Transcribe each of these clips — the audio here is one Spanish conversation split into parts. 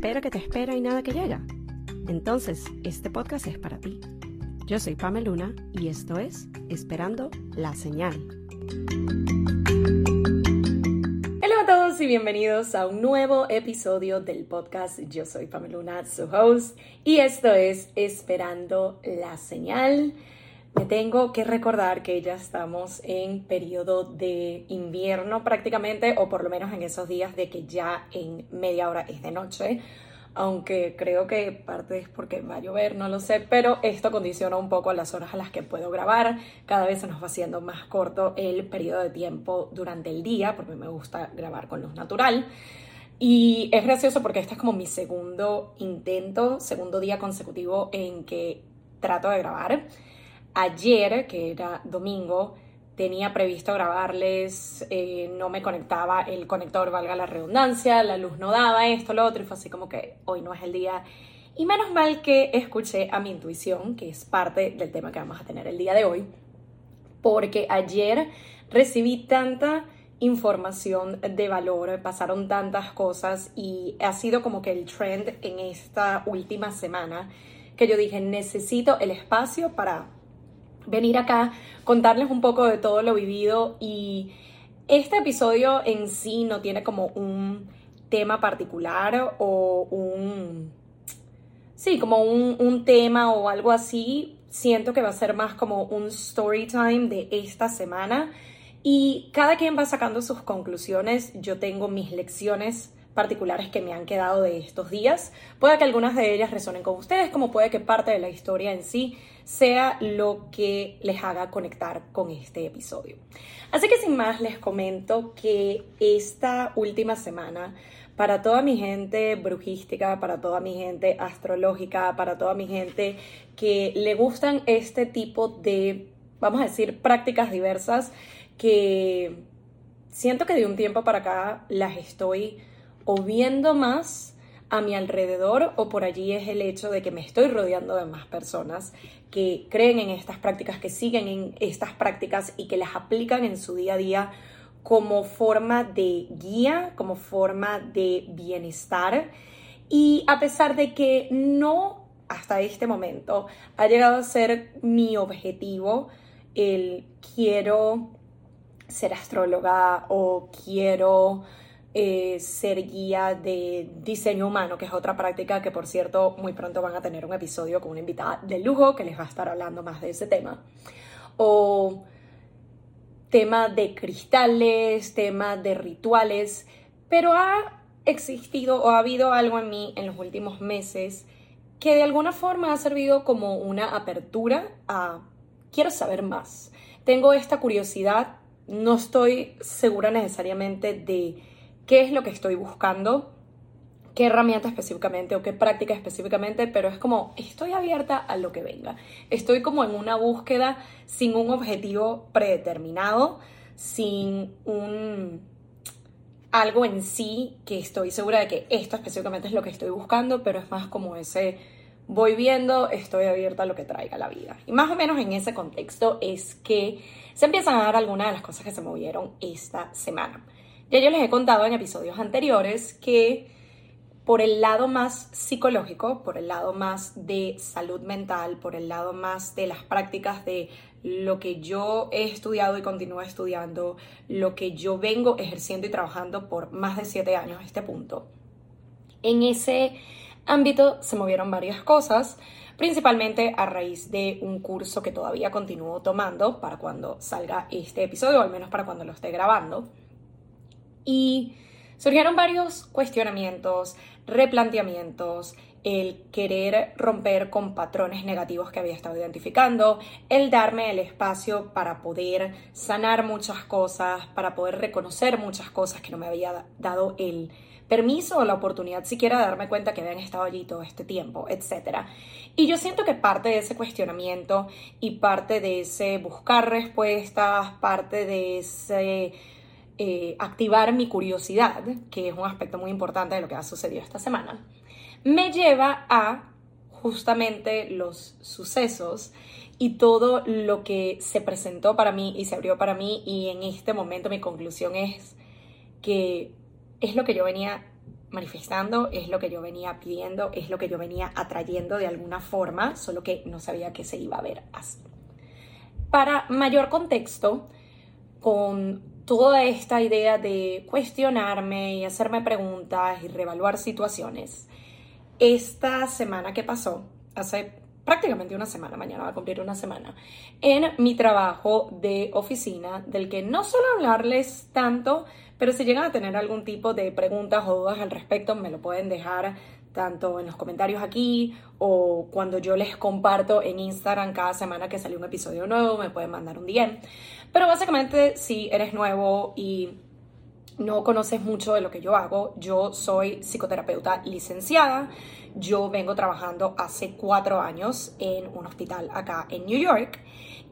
espera que te espera y nada que llega? Entonces, este podcast es para ti. Yo soy Pamela Luna y esto es Esperando la Señal. Hola a todos y bienvenidos a un nuevo episodio del podcast. Yo soy Pamela Luna, su host, y esto es Esperando la Señal. Me tengo que recordar que ya estamos en periodo de invierno prácticamente, o por lo menos en esos días de que ya en media hora es de noche, aunque creo que parte es porque va a llover, no lo sé, pero esto condiciona un poco las horas a las que puedo grabar. Cada vez se nos va haciendo más corto el periodo de tiempo durante el día, porque me gusta grabar con luz natural. Y es gracioso porque este es como mi segundo intento, segundo día consecutivo en que trato de grabar. Ayer, que era domingo, tenía previsto grabarles, eh, no me conectaba el conector, valga la redundancia, la luz no daba, esto, lo otro, y fue así como que hoy no es el día. Y menos mal que escuché a mi intuición, que es parte del tema que vamos a tener el día de hoy, porque ayer recibí tanta información de valor, pasaron tantas cosas y ha sido como que el trend en esta última semana que yo dije, necesito el espacio para venir acá, contarles un poco de todo lo vivido y este episodio en sí no tiene como un tema particular o un... Sí, como un, un tema o algo así. Siento que va a ser más como un story time de esta semana y cada quien va sacando sus conclusiones. Yo tengo mis lecciones particulares que me han quedado de estos días. Puede que algunas de ellas resonen con ustedes, como puede que parte de la historia en sí sea lo que les haga conectar con este episodio. Así que sin más les comento que esta última semana para toda mi gente brujística, para toda mi gente astrológica, para toda mi gente que le gustan este tipo de, vamos a decir, prácticas diversas que siento que de un tiempo para acá las estoy o viendo más a mi alrededor o por allí es el hecho de que me estoy rodeando de más personas que creen en estas prácticas, que siguen en estas prácticas y que las aplican en su día a día como forma de guía, como forma de bienestar. Y a pesar de que no hasta este momento ha llegado a ser mi objetivo el quiero ser astróloga o quiero eh, ser guía de diseño humano, que es otra práctica que por cierto muy pronto van a tener un episodio con una invitada de lujo que les va a estar hablando más de ese tema. O tema de cristales, tema de rituales, pero ha existido o ha habido algo en mí en los últimos meses que de alguna forma ha servido como una apertura a quiero saber más. Tengo esta curiosidad, no estoy segura necesariamente de qué es lo que estoy buscando, qué herramienta específicamente o qué práctica específicamente, pero es como estoy abierta a lo que venga. Estoy como en una búsqueda sin un objetivo predeterminado, sin un algo en sí que estoy segura de que esto específicamente es lo que estoy buscando, pero es más como ese voy viendo, estoy abierta a lo que traiga la vida. Y más o menos en ese contexto es que se empiezan a dar algunas de las cosas que se movieron esta semana. Ya yo les he contado en episodios anteriores que por el lado más psicológico, por el lado más de salud mental, por el lado más de las prácticas de lo que yo he estudiado y continúo estudiando, lo que yo vengo ejerciendo y trabajando por más de siete años a este punto. En ese ámbito se movieron varias cosas, principalmente a raíz de un curso que todavía continúo tomando para cuando salga este episodio, o al menos para cuando lo esté grabando y surgieron varios cuestionamientos, replanteamientos, el querer romper con patrones negativos que había estado identificando, el darme el espacio para poder sanar muchas cosas, para poder reconocer muchas cosas que no me había dado el permiso o la oportunidad siquiera de darme cuenta que habían estado allí todo este tiempo, etc. Y yo siento que parte de ese cuestionamiento y parte de ese buscar respuestas, parte de ese eh, activar mi curiosidad, que es un aspecto muy importante de lo que ha sucedido esta semana, me lleva a justamente los sucesos y todo lo que se presentó para mí y se abrió para mí y en este momento mi conclusión es que es lo que yo venía manifestando, es lo que yo venía pidiendo, es lo que yo venía atrayendo de alguna forma, solo que no sabía que se iba a ver así. Para mayor contexto, con toda esta idea de cuestionarme y hacerme preguntas y reevaluar situaciones, esta semana que pasó, hace prácticamente una semana, mañana va a cumplir una semana, en mi trabajo de oficina, del que no suelo hablarles tanto, pero si llegan a tener algún tipo de preguntas o dudas al respecto, me lo pueden dejar tanto en los comentarios aquí o cuando yo les comparto en Instagram cada semana que sale un episodio nuevo, me pueden mandar un DM. Pero básicamente, si eres nuevo y no conoces mucho de lo que yo hago, yo soy psicoterapeuta licenciada. Yo vengo trabajando hace cuatro años en un hospital acá en New York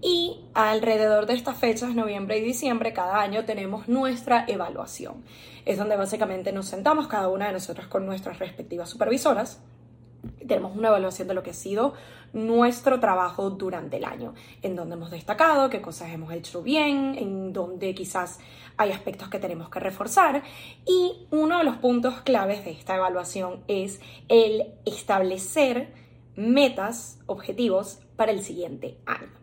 y alrededor de estas fechas, noviembre y diciembre, cada año tenemos nuestra evaluación. Es donde básicamente nos sentamos cada una de nosotras con nuestras respectivas supervisoras tenemos una evaluación de lo que ha sido nuestro trabajo durante el año, en donde hemos destacado, qué cosas hemos hecho bien, en donde quizás hay aspectos que tenemos que reforzar. Y uno de los puntos claves de esta evaluación es el establecer metas, objetivos para el siguiente año.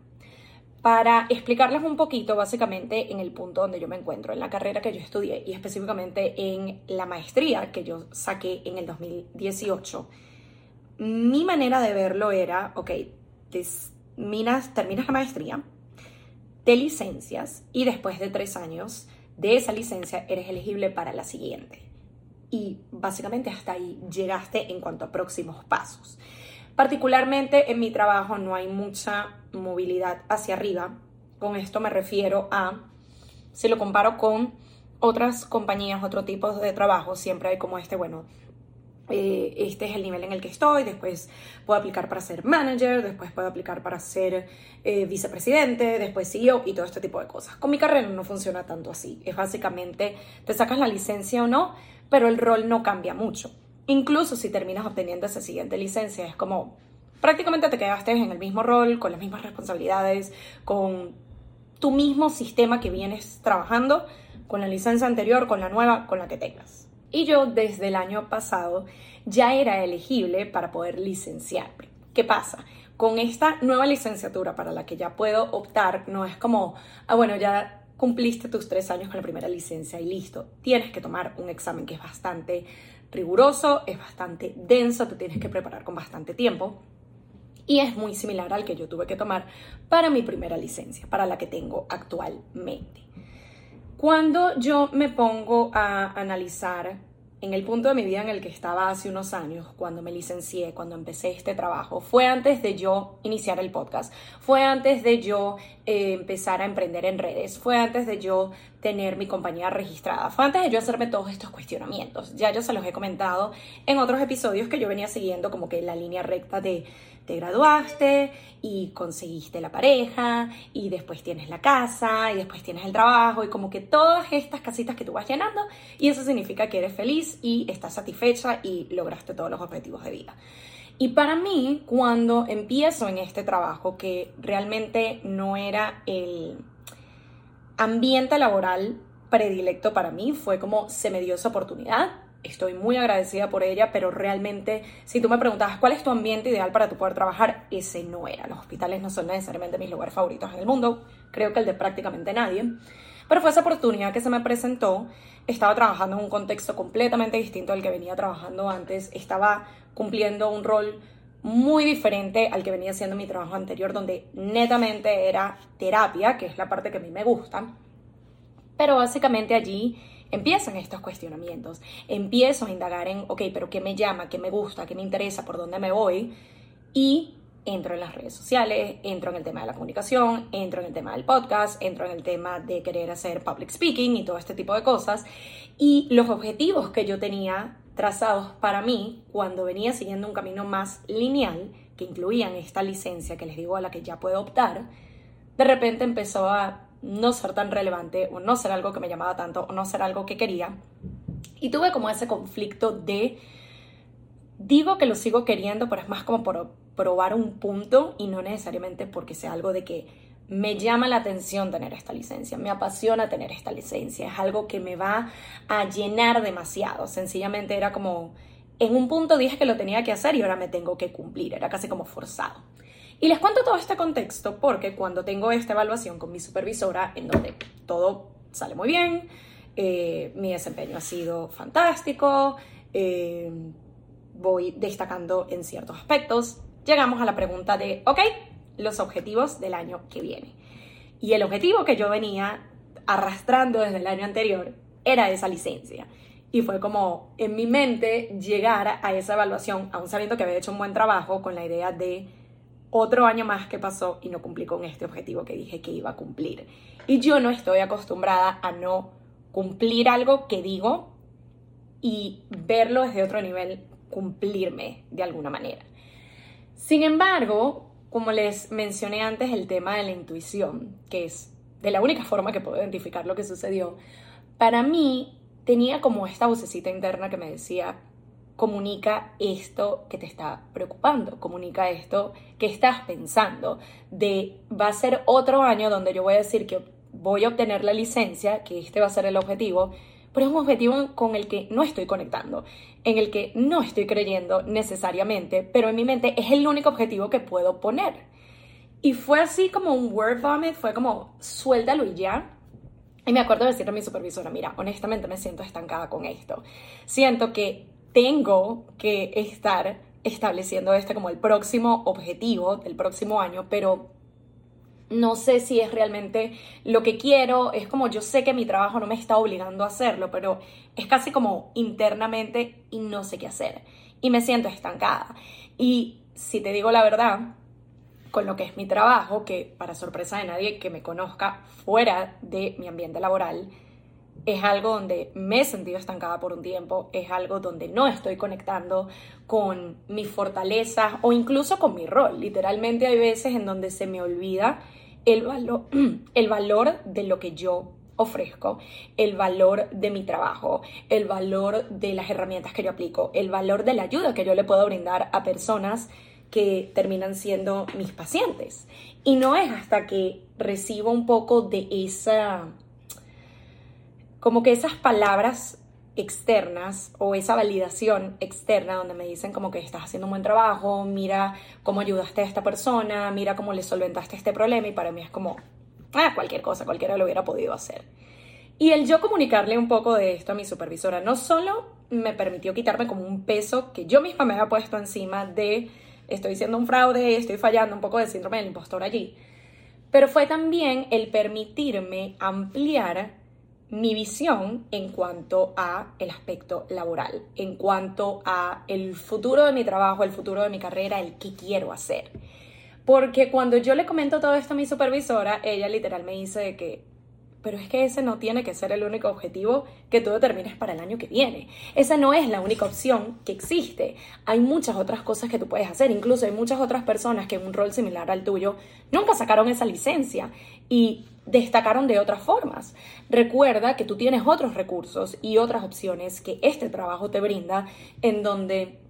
Para explicarles un poquito, básicamente, en el punto donde yo me encuentro, en la carrera que yo estudié y específicamente en la maestría que yo saqué en el 2018 mi manera de verlo era, ok, terminas, terminas la maestría, te licencias y después de tres años de esa licencia eres elegible para la siguiente. Y básicamente hasta ahí llegaste en cuanto a próximos pasos. Particularmente en mi trabajo no hay mucha movilidad hacia arriba. Con esto me refiero a, si lo comparo con otras compañías, otro tipo de trabajo, siempre hay como este, bueno, eh, este es el nivel en el que estoy, después puedo aplicar para ser manager, después puedo aplicar para ser eh, vicepresidente, después CEO y todo este tipo de cosas. Con mi carrera no funciona tanto así, es básicamente te sacas la licencia o no, pero el rol no cambia mucho. Incluso si terminas obteniendo esa siguiente licencia, es como prácticamente te quedaste en el mismo rol, con las mismas responsabilidades, con tu mismo sistema que vienes trabajando, con la licencia anterior, con la nueva, con la que tengas. Y yo desde el año pasado ya era elegible para poder licenciarme. ¿Qué pasa? Con esta nueva licenciatura para la que ya puedo optar, no es como, ah, bueno, ya cumpliste tus tres años con la primera licencia y listo. Tienes que tomar un examen que es bastante riguroso, es bastante denso, te tienes que preparar con bastante tiempo. Y es muy similar al que yo tuve que tomar para mi primera licencia, para la que tengo actualmente. Cuando yo me pongo a analizar en el punto de mi vida en el que estaba hace unos años, cuando me licencié, cuando empecé este trabajo, fue antes de yo iniciar el podcast, fue antes de yo eh, empezar a emprender en redes, fue antes de yo tener mi compañía registrada, fue antes de yo hacerme todos estos cuestionamientos. Ya yo se los he comentado en otros episodios que yo venía siguiendo como que la línea recta de te graduaste y conseguiste la pareja y después tienes la casa y después tienes el trabajo y como que todas estas casitas que tú vas llenando y eso significa que eres feliz y estás satisfecha y lograste todos los objetivos de vida. Y para mí, cuando empiezo en este trabajo, que realmente no era el ambiente laboral predilecto para mí, fue como se me dio esa oportunidad, estoy muy agradecida por ella, pero realmente si tú me preguntabas cuál es tu ambiente ideal para tu poder trabajar, ese no era. Los hospitales no son necesariamente mis lugares favoritos en el mundo, creo que el de prácticamente nadie, pero fue esa oportunidad que se me presentó. Estaba trabajando en un contexto completamente distinto al que venía trabajando antes, estaba cumpliendo un rol muy diferente al que venía siendo mi trabajo anterior, donde netamente era terapia, que es la parte que a mí me gusta. Pero básicamente allí empiezan estos cuestionamientos. Empiezo a indagar en, ok, pero ¿qué me llama? ¿Qué me gusta? ¿Qué me interesa? ¿Por dónde me voy? Y entro en las redes sociales, entro en el tema de la comunicación, entro en el tema del podcast, entro en el tema de querer hacer public speaking y todo este tipo de cosas. Y los objetivos que yo tenía trazados para mí cuando venía siguiendo un camino más lineal, que incluían esta licencia que les digo a la que ya puedo optar, de repente empezó a no ser tan relevante o no ser algo que me llamaba tanto o no ser algo que quería. Y tuve como ese conflicto de, digo que lo sigo queriendo, pero es más como por probar un punto y no necesariamente porque sea algo de que me llama la atención tener esta licencia, me apasiona tener esta licencia, es algo que me va a llenar demasiado. Sencillamente era como, en un punto dije que lo tenía que hacer y ahora me tengo que cumplir, era casi como forzado. Y les cuento todo este contexto porque cuando tengo esta evaluación con mi supervisora, en donde todo sale muy bien, eh, mi desempeño ha sido fantástico, eh, voy destacando en ciertos aspectos, llegamos a la pregunta de, ok, los objetivos del año que viene. Y el objetivo que yo venía arrastrando desde el año anterior era esa licencia. Y fue como en mi mente llegar a esa evaluación, aún sabiendo que había hecho un buen trabajo, con la idea de otro año más que pasó y no cumplí con este objetivo que dije que iba a cumplir. Y yo no estoy acostumbrada a no cumplir algo que digo y verlo desde otro nivel, cumplirme de alguna manera. Sin embargo, como les mencioné antes, el tema de la intuición, que es de la única forma que puedo identificar lo que sucedió, para mí tenía como esta vocecita interna que me decía, comunica esto que te está preocupando, comunica esto que estás pensando, de va a ser otro año donde yo voy a decir que voy a obtener la licencia, que este va a ser el objetivo, pero es un objetivo con el que no estoy conectando, en el que no estoy creyendo necesariamente, pero en mi mente es el único objetivo que puedo poner. Y fue así como un word vomit, fue como suéltalo y ya. Y me acuerdo de decirle a mi supervisora, mira, honestamente me siento estancada con esto. Siento que tengo que estar estableciendo este como el próximo objetivo del próximo año, pero no sé si es realmente lo que quiero, es como yo sé que mi trabajo no me está obligando a hacerlo, pero es casi como internamente y no sé qué hacer y me siento estancada. Y si te digo la verdad, con lo que es mi trabajo, que para sorpresa de nadie que me conozca fuera de mi ambiente laboral, es algo donde me he sentido estancada por un tiempo, es algo donde no estoy conectando con mis fortalezas o incluso con mi rol. Literalmente hay veces en donde se me olvida el valor, el valor de lo que yo ofrezco, el valor de mi trabajo, el valor de las herramientas que yo aplico, el valor de la ayuda que yo le puedo brindar a personas que terminan siendo mis pacientes. Y no es hasta que recibo un poco de esa, como que esas palabras externas o esa validación externa donde me dicen como que estás haciendo un buen trabajo, mira cómo ayudaste a esta persona, mira cómo le solventaste este problema y para mí es como, ah, cualquier cosa, cualquiera lo hubiera podido hacer. Y el yo comunicarle un poco de esto a mi supervisora no solo me permitió quitarme como un peso que yo misma me había puesto encima de estoy siendo un fraude, estoy fallando, un poco de síndrome del impostor allí, pero fue también el permitirme ampliar mi visión en cuanto a el aspecto laboral, en cuanto a el futuro de mi trabajo, el futuro de mi carrera, el que quiero hacer. Porque cuando yo le comento todo esto a mi supervisora, ella literal me dice que pero es que ese no tiene que ser el único objetivo que tú determines para el año que viene. Esa no es la única opción que existe. Hay muchas otras cosas que tú puedes hacer. Incluso hay muchas otras personas que en un rol similar al tuyo nunca sacaron esa licencia y destacaron de otras formas. Recuerda que tú tienes otros recursos y otras opciones que este trabajo te brinda en donde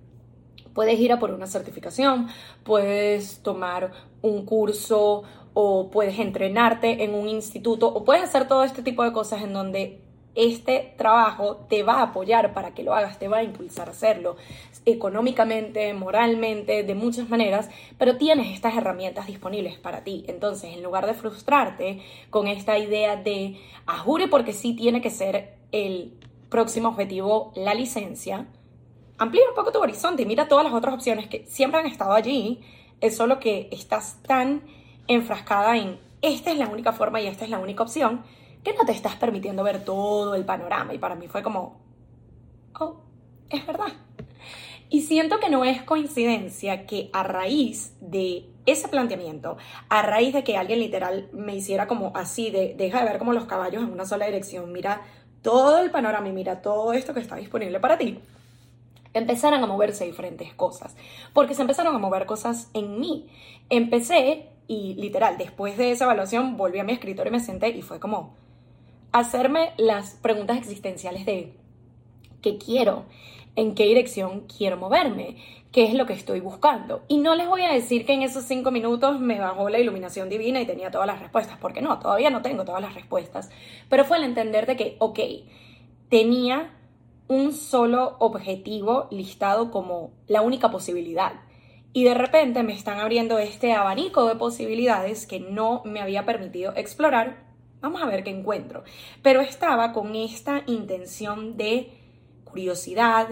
puedes ir a por una certificación, puedes tomar un curso o puedes entrenarte en un instituto o puedes hacer todo este tipo de cosas en donde este trabajo te va a apoyar para que lo hagas, te va a impulsar a hacerlo económicamente, moralmente, de muchas maneras, pero tienes estas herramientas disponibles para ti. Entonces, en lugar de frustrarte con esta idea de, ajure porque sí tiene que ser el próximo objetivo la licencia, amplía un poco tu horizonte y mira todas las otras opciones que siempre han estado allí. Es solo que estás tan enfrascada en esta es la única forma y esta es la única opción, que no te estás permitiendo ver todo el panorama. Y para mí fue como, oh, es verdad. Y siento que no es coincidencia que a raíz de ese planteamiento, a raíz de que alguien literal me hiciera como así, de deja de ver como los caballos en una sola dirección, mira todo el panorama y mira todo esto que está disponible para ti, empezaron a moverse diferentes cosas, porque se empezaron a mover cosas en mí. Empecé y literal, después de esa evaluación volví a mi escritorio y me senté y fue como hacerme las preguntas existenciales de qué quiero, en qué dirección quiero moverme, qué es lo que estoy buscando. Y no les voy a decir que en esos cinco minutos me bajó la iluminación divina y tenía todas las respuestas, porque no, todavía no tengo todas las respuestas, pero fue el entender de que, ok, tenía un solo objetivo listado como la única posibilidad. Y de repente me están abriendo este abanico de posibilidades que no me había permitido explorar. Vamos a ver qué encuentro. Pero estaba con esta intención de curiosidad,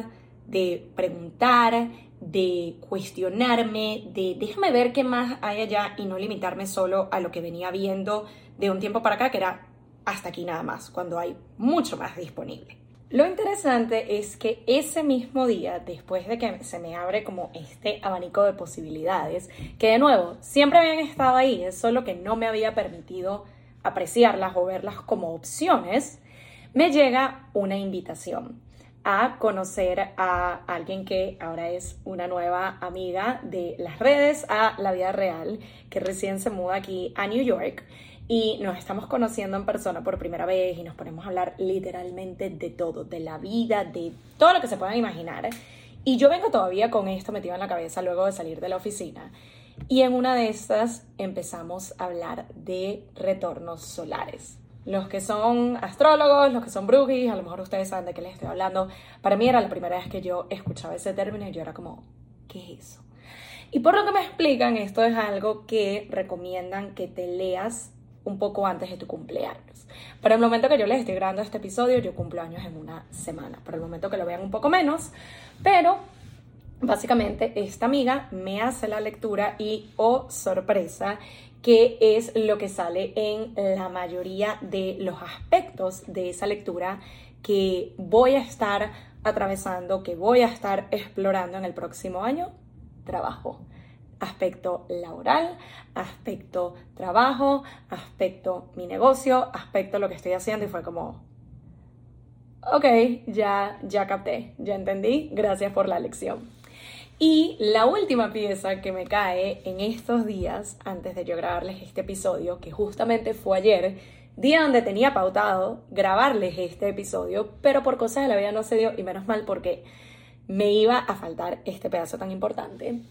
de preguntar, de cuestionarme, de déjame ver qué más hay allá y no limitarme solo a lo que venía viendo de un tiempo para acá, que era hasta aquí nada más, cuando hay mucho más disponible. Lo interesante es que ese mismo día, después de que se me abre como este abanico de posibilidades, que de nuevo siempre habían estado ahí, es solo que no me había permitido apreciarlas o verlas como opciones, me llega una invitación a conocer a alguien que ahora es una nueva amiga de las redes a la vida real, que recién se muda aquí a New York y nos estamos conociendo en persona por primera vez y nos ponemos a hablar literalmente de todo, de la vida, de todo lo que se puedan imaginar. Y yo vengo todavía con esto metido en la cabeza luego de salir de la oficina. Y en una de estas empezamos a hablar de retornos solares. Los que son astrólogos, los que son brujis, a lo mejor ustedes saben de qué les estoy hablando. Para mí era la primera vez que yo escuchaba ese término y yo era como, ¿qué es eso? Y por lo que me explican, esto es algo que recomiendan que te leas un poco antes de tu cumpleaños. Para el momento que yo les estoy grabando este episodio, yo cumplo años en una semana. Para el momento que lo vean un poco menos, pero básicamente esta amiga me hace la lectura y, oh sorpresa, que es lo que sale en la mayoría de los aspectos de esa lectura que voy a estar atravesando, que voy a estar explorando en el próximo año, trabajo. Aspecto laboral, aspecto trabajo, aspecto mi negocio, aspecto lo que estoy haciendo y fue como, ok, ya, ya capté, ya entendí, gracias por la lección. Y la última pieza que me cae en estos días, antes de yo grabarles este episodio, que justamente fue ayer, día donde tenía pautado grabarles este episodio, pero por cosas de la vida no se dio, y menos mal porque me iba a faltar este pedazo tan importante.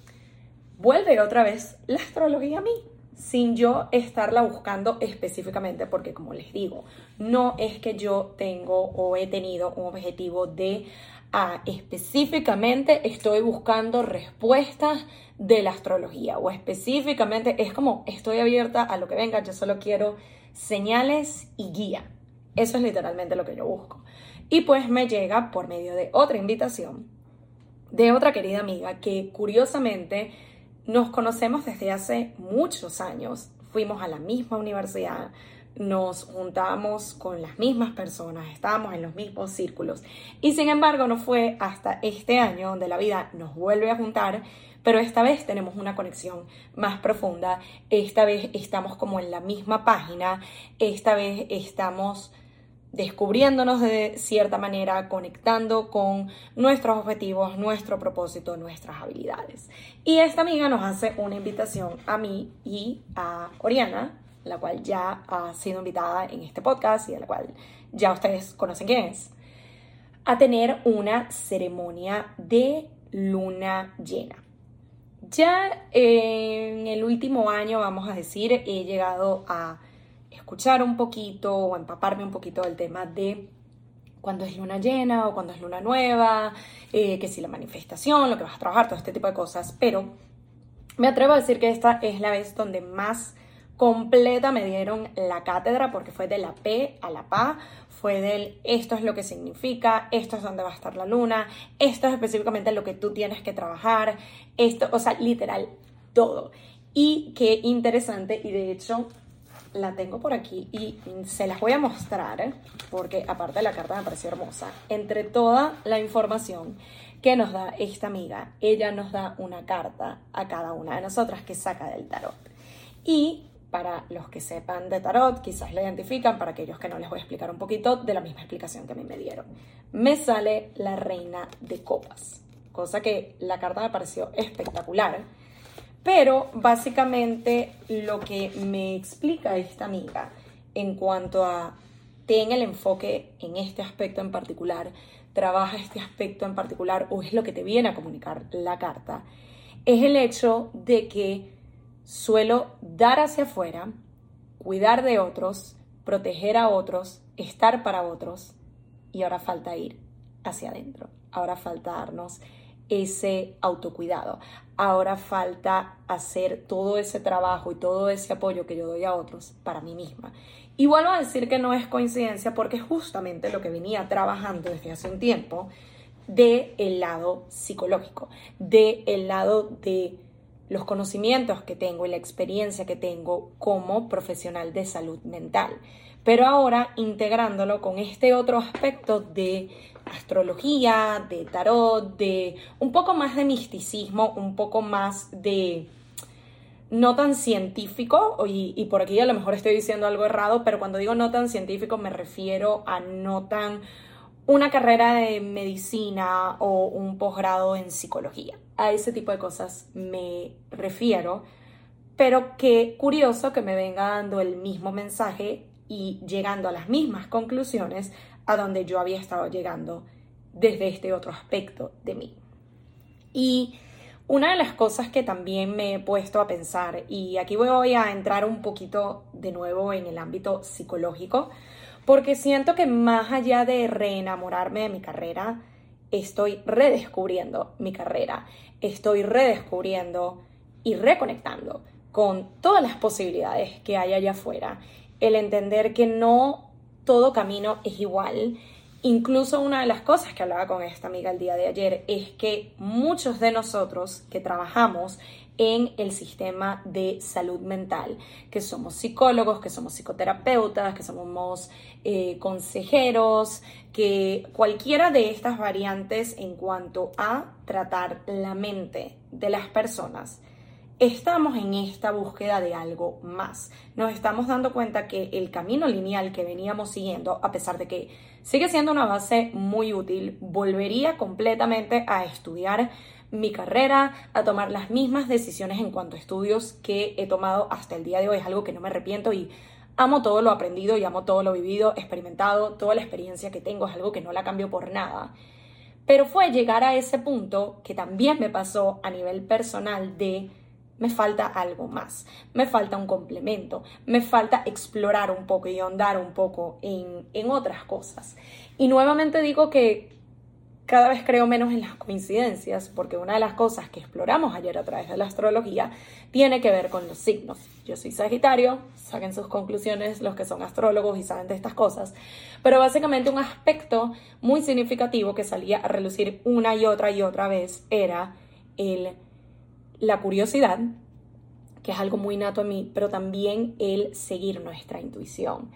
Vuelve otra vez la astrología a mí, sin yo estarla buscando específicamente, porque como les digo, no es que yo tengo o he tenido un objetivo de específicamente estoy buscando respuestas de la astrología o específicamente es como estoy abierta a lo que venga, yo solo quiero señales y guía. Eso es literalmente lo que yo busco. Y pues me llega por medio de otra invitación de otra querida amiga que curiosamente nos conocemos desde hace muchos años. Fuimos a la misma universidad, nos juntamos con las mismas personas, estábamos en los mismos círculos. Y sin embargo, no fue hasta este año donde la vida nos vuelve a juntar, pero esta vez tenemos una conexión más profunda, esta vez estamos como en la misma página, esta vez estamos descubriéndonos de cierta manera, conectando con nuestros objetivos, nuestro propósito, nuestras habilidades. Y esta amiga nos hace una invitación a mí y a Oriana, la cual ya ha sido invitada en este podcast y de la cual ya ustedes conocen quién es, a tener una ceremonia de luna llena. Ya en el último año, vamos a decir, he llegado a escuchar un poquito o empaparme un poquito del tema de cuando es luna llena o cuando es luna nueva, eh, que si la manifestación, lo que vas a trabajar, todo este tipo de cosas, pero me atrevo a decir que esta es la vez donde más completa me dieron la cátedra porque fue de la P a la PA, fue del esto es lo que significa, esto es donde va a estar la luna, esto es específicamente lo que tú tienes que trabajar, esto, o sea, literal, todo. Y qué interesante, y de hecho la tengo por aquí y se las voy a mostrar porque aparte de la carta me pareció hermosa. Entre toda la información que nos da esta amiga, ella nos da una carta a cada una de nosotras que saca del tarot. Y para los que sepan de tarot, quizás la identifican, para aquellos que no les voy a explicar un poquito de la misma explicación que a mí me dieron. Me sale la reina de copas, cosa que la carta me pareció espectacular, pero básicamente lo que me explica esta amiga en cuanto a ten el enfoque en este aspecto en particular, trabaja este aspecto en particular o es lo que te viene a comunicar la carta, es el hecho de que suelo dar hacia afuera, cuidar de otros, proteger a otros, estar para otros y ahora falta ir hacia adentro, ahora falta darnos ese autocuidado, ahora falta hacer todo ese trabajo y todo ese apoyo que yo doy a otros para mí misma. Y vuelvo a decir que no es coincidencia porque justamente lo que venía trabajando desde hace un tiempo de el lado psicológico, de el lado de los conocimientos que tengo y la experiencia que tengo como profesional de salud mental. Pero ahora integrándolo con este otro aspecto de astrología, de tarot, de un poco más de misticismo, un poco más de no tan científico, y, por aquí a lo mejor estoy diciendo algo errado, pero cuando digo no tan científico me refiero a no tan una carrera de medicina o un posgrado en psicología. A ese tipo de cosas me refiero, pero qué curioso que me venga dando el mismo mensaje y llegando a las mismas conclusiones a donde yo había estado llegando desde este otro aspecto de mí. Y una de las cosas que también me he puesto a pensar, y aquí voy a entrar un poquito de nuevo en el ámbito psicológico, porque siento que más allá de reenamorarme de mi carrera, estoy redescubriendo mi carrera, estoy redescubriendo y reconectando con todas las posibilidades que hay allá afuera, el entender que no todo camino es igual. Incluso una de las cosas que hablaba con esta amiga el día de ayer es que muchos de nosotros que trabajamos en el sistema de salud mental, que somos psicólogos, que somos psicoterapeutas, que somos eh, consejeros, que cualquiera de estas variantes en cuanto a tratar la mente de las personas, estamos en esta búsqueda de algo más. Nos estamos dando cuenta que el camino lineal que veníamos siguiendo, a pesar de que sigue siendo una base muy útil, volvería completamente a estudiar mi carrera, a tomar las mismas decisiones en cuanto a estudios que he tomado hasta el día de hoy. Es algo que no me arrepiento y amo todo lo aprendido y amo todo lo vivido, experimentado, toda la experiencia que tengo es algo que no la cambio por nada. Pero fue llegar a ese punto que también me pasó a nivel personal de me falta algo más, me falta un complemento, me falta explorar un poco y ahondar un poco en, en otras cosas. Y nuevamente digo que cada vez creo menos en las coincidencias, porque una de las cosas que exploramos ayer a través de la astrología tiene que ver con los signos. Yo soy Sagitario, saquen sus conclusiones los que son astrólogos y saben de estas cosas, pero básicamente un aspecto muy significativo que salía a relucir una y otra y otra vez era el la curiosidad, que es algo muy nato a mí, pero también el seguir nuestra intuición.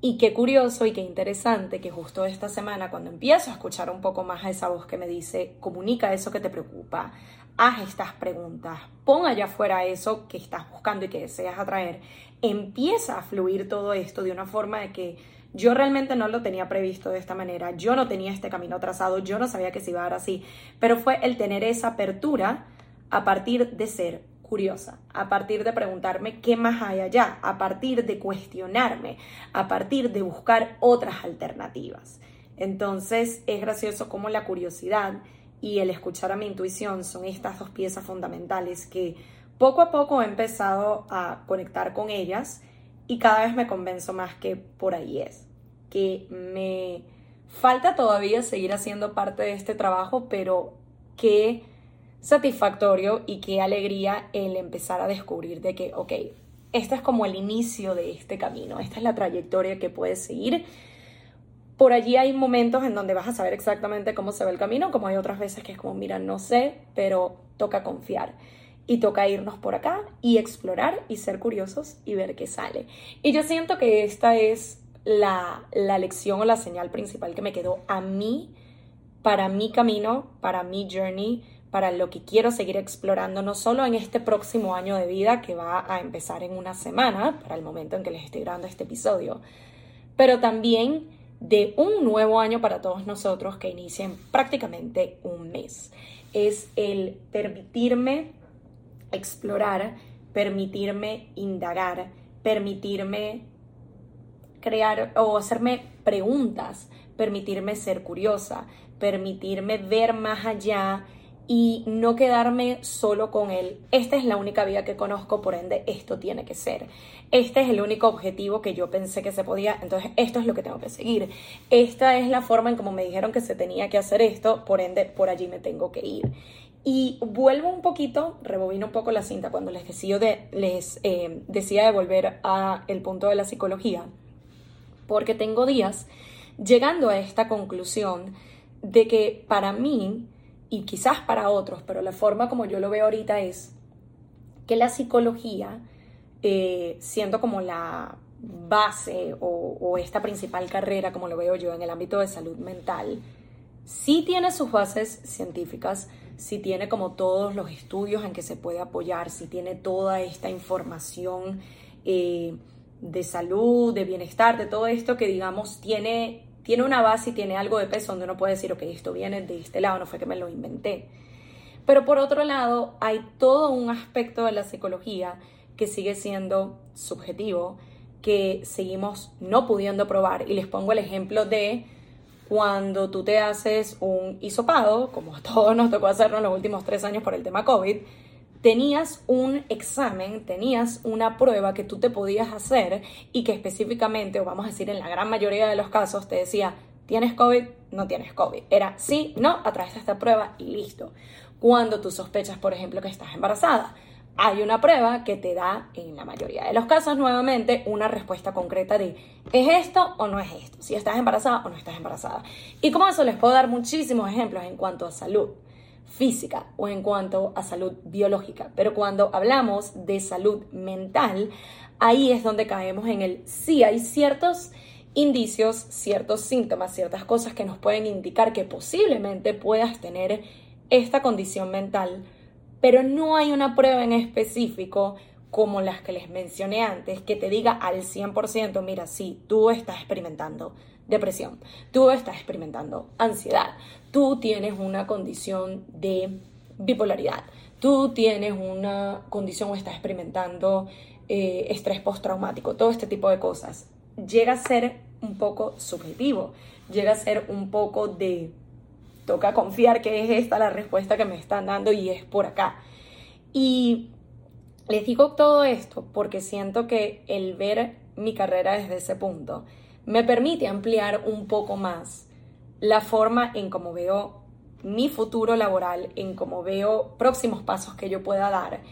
Y qué curioso y qué interesante que justo esta semana, cuando empiezo a escuchar un poco más a esa voz que me dice, comunica eso que te preocupa, haz estas preguntas, pon allá afuera eso que estás buscando y que deseas atraer, empieza a fluir todo esto de una forma de que yo realmente no lo tenía previsto de esta manera, yo no tenía este camino trazado, yo no sabía que se iba a dar así, pero fue el tener esa apertura a partir de ser curiosa, a partir de preguntarme qué más hay allá, a partir de cuestionarme, a partir de buscar otras alternativas. Entonces es gracioso cómo la curiosidad y el escuchar a mi intuición son estas dos piezas fundamentales que poco a poco he empezado a conectar con ellas y cada vez me convenzo más que por ahí es, que me falta todavía seguir haciendo parte de este trabajo, pero que satisfactorio y qué alegría el empezar a descubrir de que, ok, este es como el inicio de este camino, esta es la trayectoria que puedes seguir. Por allí hay momentos en donde vas a saber exactamente cómo se ve el camino, como hay otras veces que es como, mira, no sé, pero toca confiar y toca irnos por acá y explorar y ser curiosos y ver qué sale. Y yo siento que esta es la, la lección o la señal principal que me quedó a mí, para mi camino, para mi journey, para lo que quiero seguir explorando, no solo en este próximo año de vida que va a empezar en una semana, para el momento en que les estoy grabando este episodio, pero también de un nuevo año para todos nosotros que inicia en prácticamente un mes. Es el permitirme explorar, permitirme indagar, permitirme crear o hacerme preguntas, permitirme ser curiosa, permitirme ver más allá y no quedarme solo con él. Esta es la única vía que conozco, por ende, esto tiene que ser. Este es el único objetivo que yo pensé que se podía, entonces esto es lo que tengo que seguir. Esta es la forma en como me dijeron que se tenía que hacer esto, por ende, por allí me tengo que ir. Y vuelvo un poquito, rebobino un poco la cinta cuando les, decido de, les eh, decía de volver a el punto de la psicología, porque tengo días llegando a esta conclusión de que para mí, y quizás para otros, pero la forma como yo lo veo ahorita es que la psicología, eh, siendo como la base o, esta principal carrera, como lo veo yo en el ámbito de salud mental, sí tiene sus bases científicas, sí tiene como todos los estudios en que se puede apoyar, sí tiene toda esta información eh, de salud, de bienestar, de todo esto que digamos tiene tiene una base y tiene algo de peso donde uno puede decir, ok, esto viene de este lado, no fue que me lo inventé. Pero por otro lado, hay todo un aspecto de la psicología que sigue siendo subjetivo, que seguimos no pudiendo probar. Y les pongo el ejemplo de cuando tú te haces un hisopado, como a todos nos tocó hacerlo en los últimos tres años por el tema COVID, tenías un examen, tenías una prueba que tú te podías hacer y que específicamente, o vamos a decir en la gran mayoría de los casos, te decía, ¿tienes COVID? No tienes COVID. Era sí, no, a través de esta prueba y listo. Cuando tú sospechas, por ejemplo, que estás embarazada, hay una prueba que te da, en la mayoría de los casos, nuevamente, una respuesta concreta de ¿es esto o no es esto? Si estás embarazada o no estás embarazada. Y como eso les puedo dar muchísimos ejemplos en cuanto a salud física o en cuanto a salud biológica. Pero cuando hablamos de salud mental, ahí es donde caemos en el sí hay ciertos indicios, ciertos síntomas, ciertas cosas que nos pueden indicar que posiblemente puedas tener esta condición mental, pero no hay una prueba en específico como las que les mencioné antes, que te diga al 100%, mira, sí, tú estás experimentando depresión, tú estás experimentando ansiedad, tú tienes una condición de bipolaridad, tú tienes una condición o estás experimentando eh, estrés postraumático, todo este tipo de cosas. Llega a ser un poco subjetivo, llega a ser un poco de, toca confiar que es esta la respuesta que me están dando y es por acá. Y les digo todo esto porque siento que el ver mi carrera desde ese punto me permite ampliar un poco más la forma en cómo veo mi futuro laboral, en cómo veo próximos pasos que yo pueda dar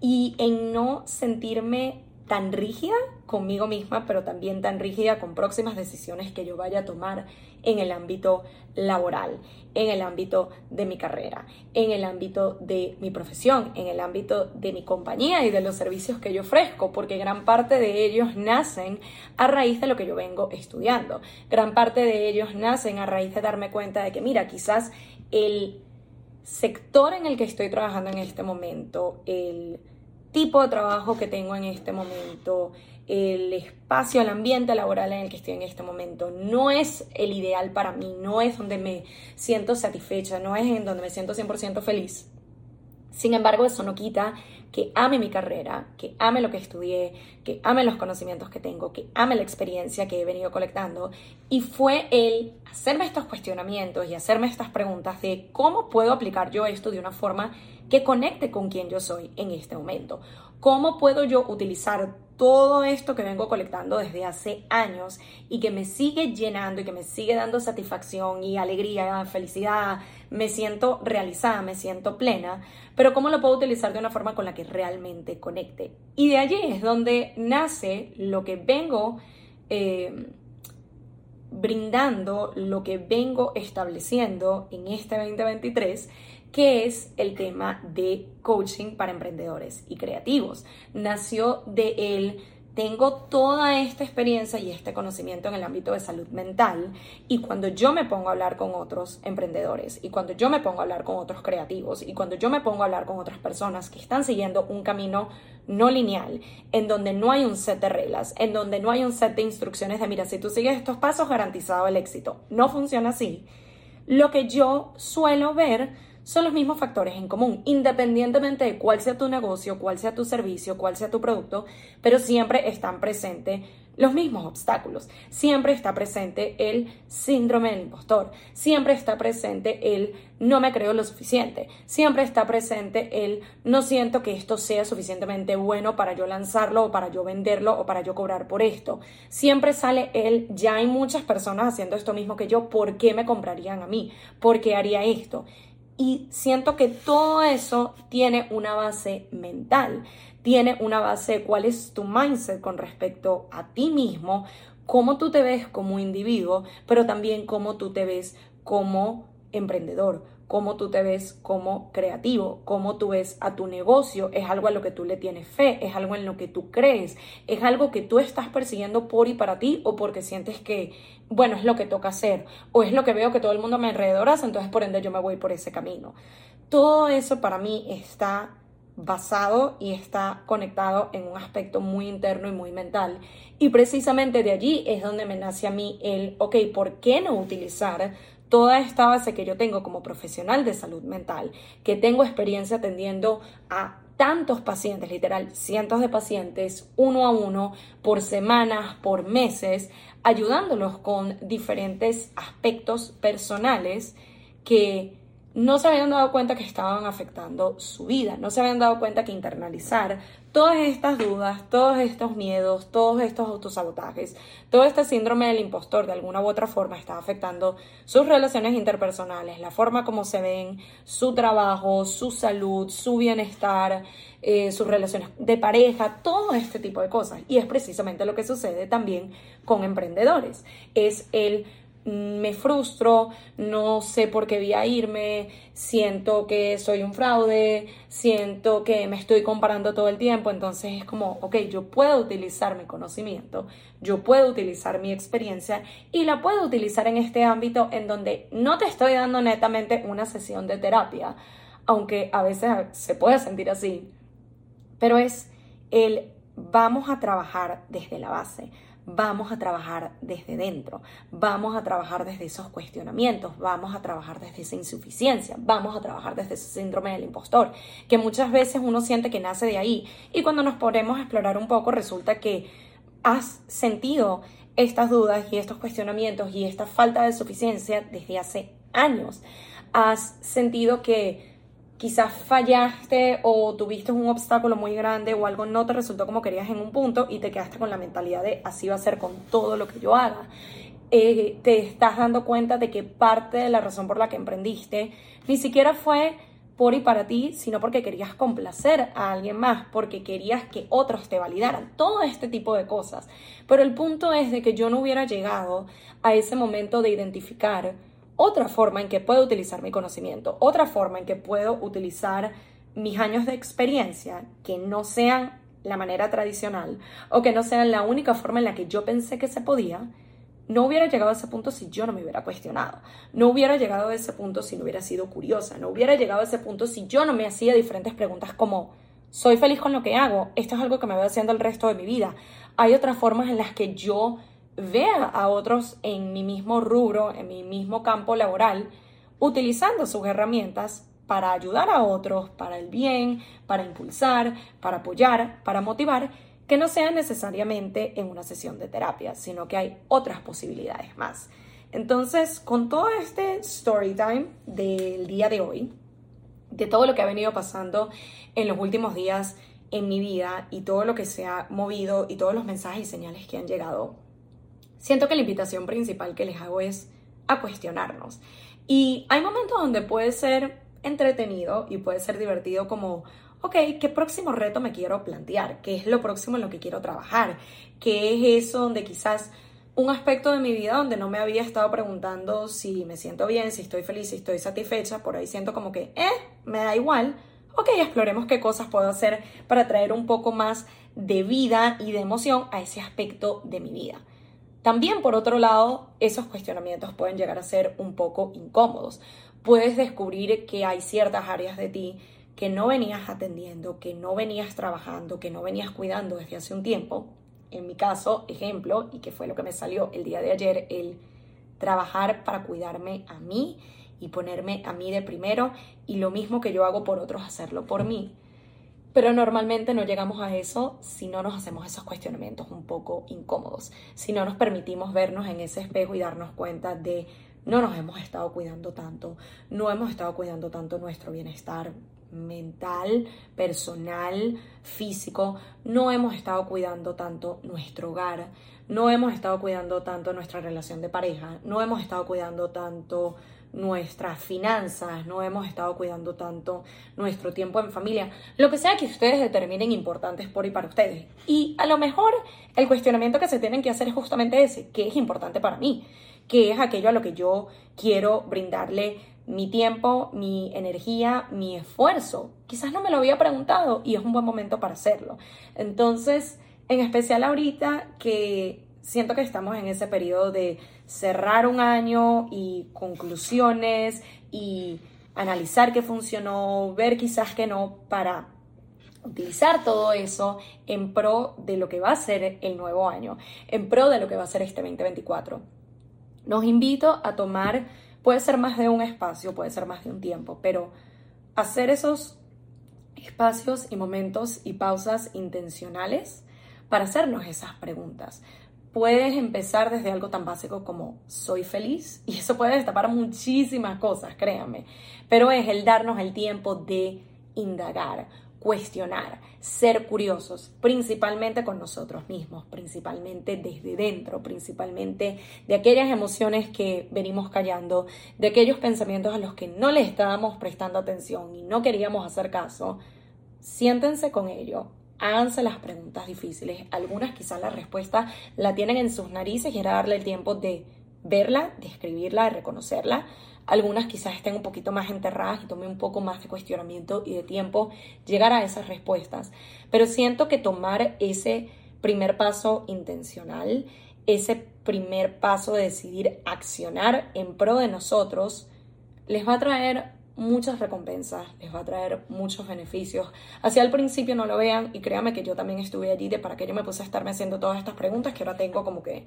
y en no sentirme tan rígida conmigo misma, pero también tan rígida con próximas decisiones que yo vaya a tomar en el ámbito laboral, en el ámbito de mi carrera, en el ámbito de mi profesión, en el ámbito de mi compañía y de los servicios que yo ofrezco, porque gran parte de ellos nacen a raíz de lo que yo vengo estudiando. Gran parte de ellos nacen a raíz de darme cuenta de que, mira, quizás el sector en el que estoy trabajando en este momento, el tipo de trabajo que tengo en este momento, el espacio, el ambiente laboral en el que estoy en este momento, no es el ideal para mí, no es donde me siento satisfecha, no es en donde me siento 100% feliz. Sin embargo, eso no quita que ame mi carrera, que ame lo que estudié, que ame los conocimientos que tengo, que ame la experiencia que he venido colectando. Y fue el hacerme estos cuestionamientos y hacerme estas preguntas de cómo puedo aplicar yo esto de una forma que conecte con quien yo soy en este momento. ¿Cómo puedo yo utilizar todo esto que vengo colectando desde hace años y que me sigue llenando y que me sigue dando satisfacción y alegría, felicidad, me siento realizada, me siento plena, pero cómo lo puedo utilizar de una forma con la que realmente conecte? Y de allí es donde nace lo que vengo eh, brindando, lo que vengo estableciendo en este 2023 que es el tema de coaching para emprendedores y creativos. Nació de él tengo toda esta experiencia y este conocimiento en el ámbito de salud mental y cuando yo me pongo a hablar con otros emprendedores y cuando yo me pongo a hablar con otros creativos y cuando yo me pongo a hablar con otras personas que están siguiendo un camino no lineal, en donde no hay un set de reglas, en donde no hay un set de instrucciones de mira, si tú sigues estos pasos garantizado el éxito. No funciona así. Lo que yo suelo ver son los mismos factores en común, independientemente de cuál sea tu negocio, cuál sea tu servicio, cuál sea tu producto, pero siempre están presentes los mismos obstáculos. Siempre está presente el síndrome del impostor, siempre está presente el no me creo lo suficiente, siempre está presente el no siento que esto sea suficientemente bueno para yo lanzarlo o para yo venderlo o para yo cobrar por esto. Siempre sale el ya hay muchas personas haciendo esto mismo que yo, ¿por qué me comprarían a mí? ¿Por qué haría esto? Y siento que todo eso tiene una base mental tiene una base cuál es tu mindset con respecto a ti mismo, cómo tú te ves como individuo, pero también cómo tú te ves como emprendedor, cómo tú te ves como creativo, cómo tú ves a tu negocio, es algo a lo que tú le tienes fe, es algo en lo que tú crees, es algo que tú estás persiguiendo por y para ti o porque sientes que, bueno, es lo que toca hacer o es lo que veo que todo el mundo me alrededor hace, entonces por ende yo me voy por ese camino. Todo eso para mí está basado y está conectado en un aspecto muy interno y muy mental. Y precisamente de allí es donde me nace a mí el, ok, ¿por qué no utilizar toda esta base que yo tengo como profesional de salud mental, que tengo experiencia atendiendo a tantos pacientes, literal, cientos de pacientes, uno a uno, por semanas, por meses, ayudándolos con diferentes aspectos personales que no se habían dado cuenta que estaban afectando su vida, no se habían dado cuenta que internalizar todas estas dudas, todos estos miedos, todos estos autosabotajes, todo este síndrome del impostor de alguna u otra forma está afectando sus relaciones interpersonales, la forma como se ven, su trabajo, su salud, su bienestar, eh, sus relaciones de pareja, todo este tipo de cosas. Y es precisamente lo que sucede también con emprendedores. Es el me frustro, no sé por qué voy a irme, siento que soy un fraude, siento que me estoy comparando todo el tiempo, entonces es como, ok, yo puedo utilizar mi conocimiento, yo puedo utilizar mi experiencia y la puedo utilizar en este ámbito en donde no te estoy dando netamente una sesión de terapia, aunque a veces se puede sentir así, pero es el vamos a trabajar desde la base vamos a trabajar desde dentro, vamos a trabajar desde esos cuestionamientos, vamos a trabajar desde esa insuficiencia, vamos a trabajar desde ese síndrome del impostor, que muchas veces uno siente que nace de ahí y cuando nos ponemos a explorar un poco resulta que has sentido estas dudas y estos cuestionamientos y esta falta de suficiencia desde hace años. Has sentido que quizás fallaste o tuviste un obstáculo muy grande o algo no te resultó como querías en un punto y te quedaste con la mentalidad de así va a ser con todo lo que yo haga. Eh, te estás dando cuenta de que parte de la razón por la que emprendiste ni siquiera fue por y para ti, sino porque querías complacer a alguien más, porque querías que otros te validaran, todo este tipo de cosas. Pero el punto es de que yo no hubiera llegado a ese momento de identificar otra forma en que puedo utilizar mi conocimiento, otra forma en que puedo utilizar mis años de experiencia que no sean la manera tradicional o que no sean la única forma en la que yo pensé que se podía, no hubiera llegado a ese punto si yo no me hubiera cuestionado. No hubiera llegado a ese punto si no hubiera sido curiosa. No hubiera llegado a ese punto si yo no me hacía diferentes preguntas como, ¿soy feliz con lo que hago? ¿Esto es algo que me voy haciendo el resto de mi vida? Hay otras formas en las que yo vea a otros en mi mismo rubro, en mi mismo campo laboral, utilizando sus herramientas para ayudar a otros, para el bien, para impulsar, para apoyar, para motivar, que no sea necesariamente en una sesión de terapia, sino que hay otras posibilidades más. Entonces, con todo este story time del día de hoy, de todo lo que ha venido pasando en los últimos días en mi vida y todo lo que se ha movido y todos los mensajes y señales que han llegado, siento que la invitación principal que les hago es a cuestionarnos. Y hay momentos donde puede ser entretenido y puede ser divertido como, ok, ¿qué próximo reto me quiero plantear? ¿Qué es lo próximo en lo que quiero trabajar? ¿Qué es eso donde quizás un aspecto de mi vida donde no me había estado preguntando si me siento bien, si estoy feliz, si estoy satisfecha, por ahí siento como que, eh, me da igual. Ok, exploremos qué cosas puedo hacer para traer un poco más de vida y de emoción a ese aspecto de mi vida. También, por otro lado, esos cuestionamientos pueden llegar a ser un poco incómodos. Puedes descubrir que hay ciertas áreas de ti que no venías atendiendo, que no venías trabajando, que no venías cuidando desde hace un tiempo. En mi caso, ejemplo, y que fue lo que me salió el día de ayer, el trabajar para cuidarme a mí y ponerme a mí de primero y lo mismo que yo hago por otros, hacerlo por mí. Pero normalmente no llegamos a eso si no nos hacemos esos cuestionamientos un poco incómodos, si no nos permitimos vernos en ese espejo y darnos cuenta de no nos hemos estado cuidando tanto, no hemos estado cuidando tanto nuestro bienestar mental, personal, físico, no hemos estado cuidando tanto nuestro hogar, no hemos estado cuidando tanto nuestra relación de pareja, no hemos estado cuidando tanto nuestras finanzas, no hemos estado cuidando tanto nuestro tiempo en familia, lo que sea que ustedes determinen importantes por y para ustedes. Y a lo mejor el cuestionamiento que se tienen que hacer es justamente ese, ¿qué es importante para mí? ¿Qué es aquello a lo que yo quiero brindarle mi tiempo, mi energía, mi esfuerzo? Quizás no me lo había preguntado y es un buen momento para hacerlo. Entonces, en especial ahorita que siento que estamos en ese periodo de cerrar un año y conclusiones y analizar qué funcionó, ver quizás que no, para utilizar todo eso en pro de lo que va a ser el nuevo año, en pro de lo que va a ser este 2024. Nos invito a tomar, puede ser más de un espacio, puede ser más de un tiempo, pero hacer esos espacios y momentos y pausas intencionales para hacernos esas preguntas puedes empezar desde algo tan básico como soy feliz y eso puede destapar muchísimas cosas, créanme, pero es el darnos el tiempo de indagar, cuestionar, ser curiosos, principalmente con nosotros mismos, principalmente desde dentro, principalmente de aquellas emociones que venimos callando, de aquellos pensamientos a los que no le estábamos prestando atención y no queríamos hacer caso. Siéntense con ello, háganse las preguntas difíciles. Algunas quizás la respuesta la tienen en sus narices y era darle el tiempo de verla, de escribirla, de reconocerla. Algunas quizás estén un poquito más enterradas y tome un poco más de cuestionamiento y de tiempo llegar a esas respuestas. Pero siento que tomar ese primer paso intencional, ese primer paso de decidir accionar en pro de nosotros, les va a traer muchas recompensas, les va a traer muchos beneficios. Así al principio no lo vean y créanme que yo también estuve allí de para que yo me puse a estarme haciendo todas estas preguntas que ahora tengo como que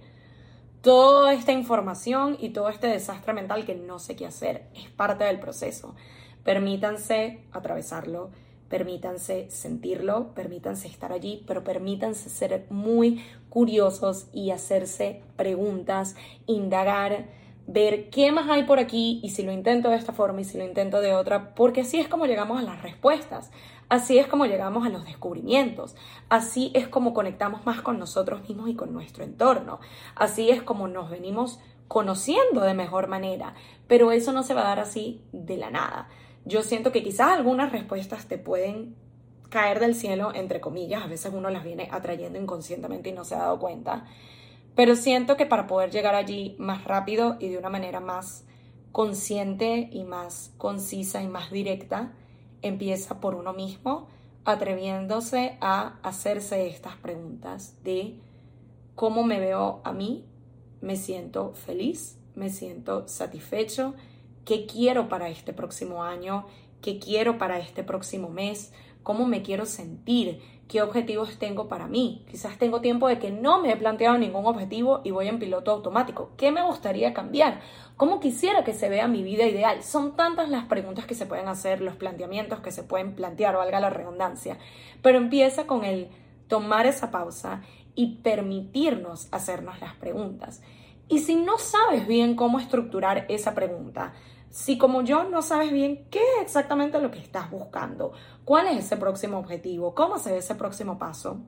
toda esta información y todo este desastre mental que no sé qué hacer. Es parte del proceso. Permítanse atravesarlo, permítanse sentirlo, permítanse estar allí, pero permítanse ser muy curiosos y hacerse preguntas, indagar ver qué más hay por aquí y si lo intento de esta forma y si lo intento de otra, porque así es como llegamos a las respuestas, así es como llegamos a los descubrimientos, así es como conectamos más con nosotros mismos y con nuestro entorno, así es como nos venimos conociendo de mejor manera, pero eso no se va a dar así de la nada. Yo siento que quizás algunas respuestas te pueden caer del cielo, entre comillas, a veces uno las viene atrayendo inconscientemente y no se ha dado cuenta. Pero siento que para poder llegar allí más rápido y de una manera más consciente y más concisa y más directa, empieza por uno mismo, atreviéndose a hacerse estas preguntas de cómo me veo a mí, me siento feliz, me siento satisfecho, qué quiero para este próximo año, qué quiero para este próximo mes, cómo me quiero sentir, qué objetivos tengo para mí. Quizás tengo tiempo de que no me he planteado ningún objetivo y voy en piloto automático. ¿Qué me gustaría cambiar? ¿Cómo quisiera que se vea mi vida ideal? Son tantas las preguntas que se pueden hacer, los planteamientos que se pueden plantear, valga la redundancia. Pero empieza con el tomar esa pausa y permitirnos hacernos las preguntas. Y si no sabes bien cómo estructurar esa pregunta, si como yo no sabes bien qué es exactamente lo que estás buscando, cuál es ese próximo objetivo, cómo se ve ese próximo paso,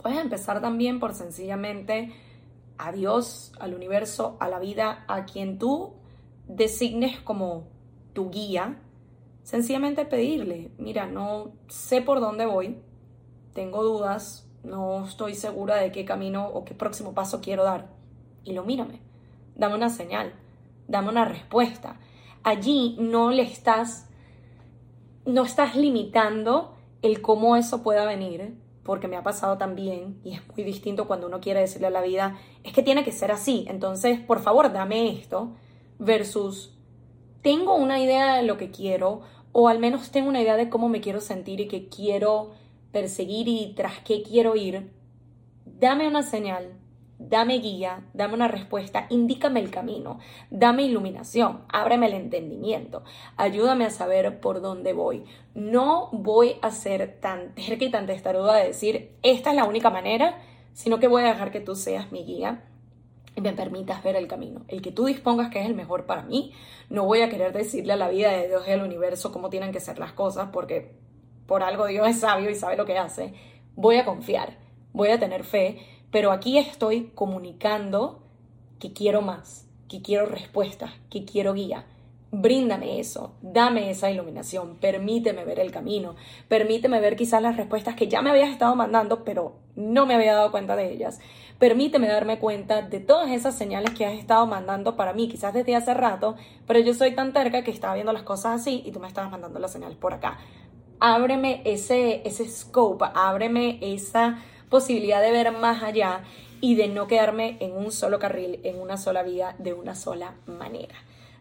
puedes empezar también por sencillamente a Dios, al universo, a la vida, a quien tú designes como tu guía, sencillamente pedirle, mira, no sé por dónde voy, tengo dudas, no estoy segura de qué camino o qué próximo paso quiero dar. Mírame, dame una señal dame una respuesta. Allí no le estás, no estás limitando el cómo eso pueda venir, porque me ha pasado también, y es muy distinto cuando uno quiere decirle a la vida, es que tiene que ser así, entonces, por favor, dame esto, versus, tengo una idea de lo que quiero, o al menos tengo una idea de cómo me quiero sentir y que quiero perseguir y tras qué quiero ir, dame una señal, dame guía, dame una respuesta, indícame el camino, dame iluminación, ábreme el entendimiento, ayúdame a saber por dónde voy. No voy a ser tan terca y tan testaruda de decir, esta es la única manera, sino que voy a dejar que tú seas mi guía y me permitas ver el camino, el que tú dispongas que es el mejor para mí. No voy a querer decirle a la vida de Dios y al universo cómo tienen que ser las cosas, porque por algo Dios es sabio y sabe lo que hace. Voy a confiar, voy a tener fe, pero aquí estoy comunicando que quiero más, que quiero respuestas, que quiero guía. Bríndame eso, dame esa iluminación, permíteme ver el camino, permíteme ver quizás las respuestas que ya me habías estado mandando, pero no me había dado cuenta de ellas. Permíteme darme cuenta de todas esas señales que has estado mandando para mí, quizás desde hace rato, pero yo soy tan terca que estaba viendo las cosas así y tú me estabas mandando la señal por acá. Ábreme ese, ese scope, ábreme esa posibilidad de ver más allá y de no quedarme en un solo carril, en una sola vía, de una sola manera.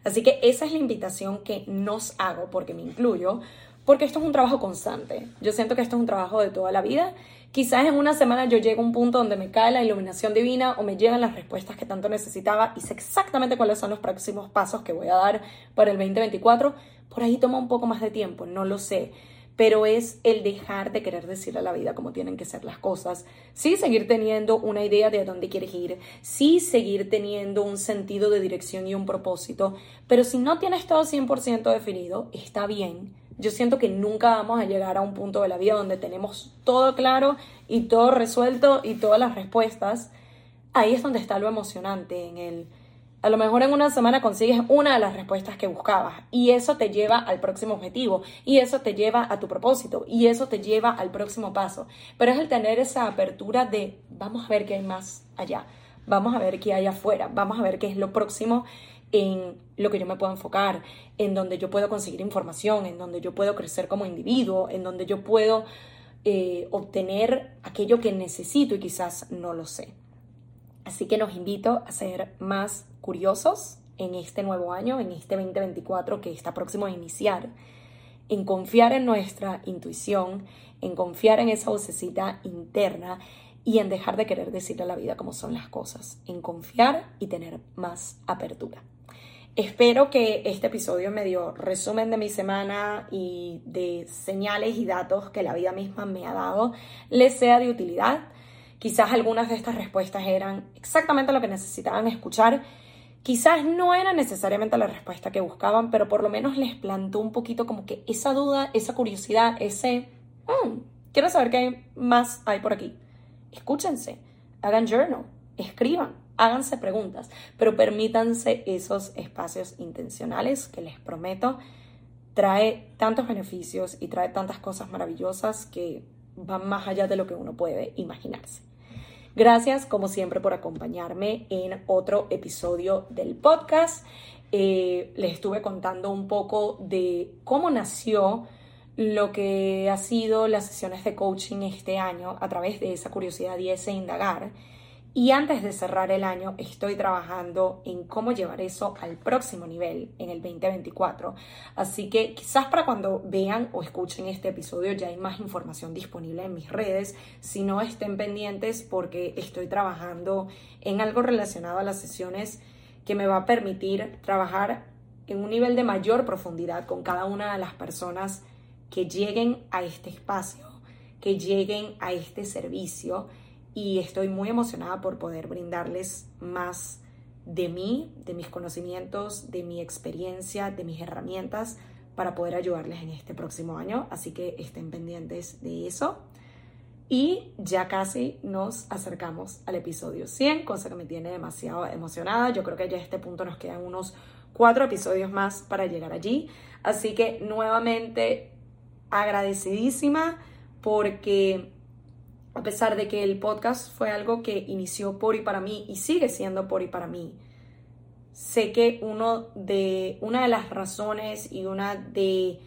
Así que esa es la invitación que nos hago, porque me incluyo, porque esto es un trabajo constante. Yo siento que esto es un trabajo de toda la vida. Quizás en una semana yo llego a un punto donde me cae la iluminación divina o me llegan las respuestas que tanto necesitaba y sé exactamente cuáles son los próximos pasos que voy a dar para el 2024. Por ahí toma un poco más de tiempo, no lo sé pero es el dejar de querer decirle a la vida cómo tienen que ser las cosas. Sí, seguir teniendo una idea de a dónde quieres ir, sí, seguir teniendo un sentido de dirección y un propósito, pero si no tienes todo 100% definido, está bien. Yo siento que nunca vamos a llegar a un punto de la vida donde tenemos todo claro y todo resuelto y todas las respuestas. Ahí es donde está lo emocionante en el a lo mejor en una semana consigues una de las respuestas que buscabas y eso te lleva al próximo objetivo y eso te lleva a tu propósito y eso te lleva al próximo paso. Pero es el tener esa apertura de vamos a ver qué hay más allá, vamos a ver qué hay afuera, vamos a ver qué es lo próximo en lo que yo me puedo enfocar, en donde yo puedo conseguir información, en donde yo puedo crecer como individuo, en donde yo puedo eh, obtener aquello que necesito y quizás no lo sé. Así que los invito a ser más curiosos en este nuevo año, en este 2024 que está próximo a iniciar, en confiar en nuestra intuición, en confiar en esa vocecita interna y en dejar de querer decirle a la vida cómo son las cosas, en confiar y tener más apertura. Espero que este episodio me dio resumen de mi semana y de señales y datos que la vida misma me ha dado les sea de utilidad. Quizás algunas de estas respuestas eran exactamente lo que necesitaban escuchar Quizás no era necesariamente la respuesta que buscaban, pero por lo menos les plantó un poquito como que esa duda, esa curiosidad, ese, mm, quiero saber qué más hay por aquí. Escúchense, hagan journal, escriban, háganse preguntas, pero permítanse esos espacios intencionales que les prometo trae tantos beneficios y trae tantas cosas maravillosas que van más allá de lo que uno puede imaginarse. Gracias, como siempre, por acompañarme en otro episodio del podcast. Eh, les estuve contando un poco de cómo nació lo que ha sido las sesiones de coaching este año a través de esa curiosidad y ese indagar. Y antes de cerrar el año, estoy trabajando en cómo llevar eso al próximo nivel en el 2024. Así que quizás para cuando vean o escuchen este episodio ya hay más información disponible en mis redes. Si no, estén pendientes porque estoy trabajando en algo relacionado a las sesiones que me va a permitir trabajar en un nivel de mayor profundidad con cada una de las personas que lleguen a este espacio, que lleguen a este servicio y estoy muy emocionada por poder brindarles más de mí, de mis conocimientos, de mi experiencia, de mis herramientas para poder ayudarles en este próximo año. Así que estén pendientes de eso. Y ya casi nos acercamos al episodio 100, cosa que me tiene demasiado emocionada. Yo creo que ya a este punto nos quedan unos cuatro episodios más para llegar allí. Así que nuevamente agradecidísima porque a pesar de que el podcast fue algo que inició por y para mí y sigue siendo por y para mí, sé que uno de, una de las razones y una de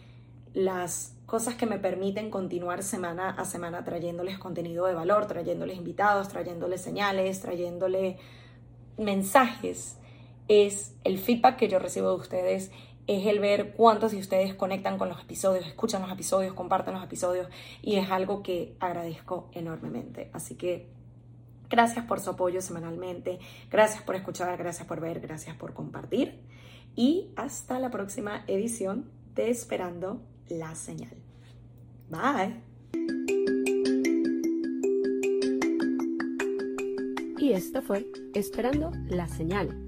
las cosas que me permiten continuar semana a semana trayéndoles contenido de valor, trayéndoles invitados, trayéndoles señales, trayéndoles mensajes, es el feedback que yo recibo de ustedes es el ver cuántos de ustedes conectan con los episodios, escuchan los episodios, comparten los episodios y es algo que agradezco enormemente. Así que Gracias por su apoyo semanalmente, gracias por escuchar, gracias por ver, gracias por compartir y hasta la próxima edición de Esperando la Señal. Bye. Y esto fue Esperando la Señal,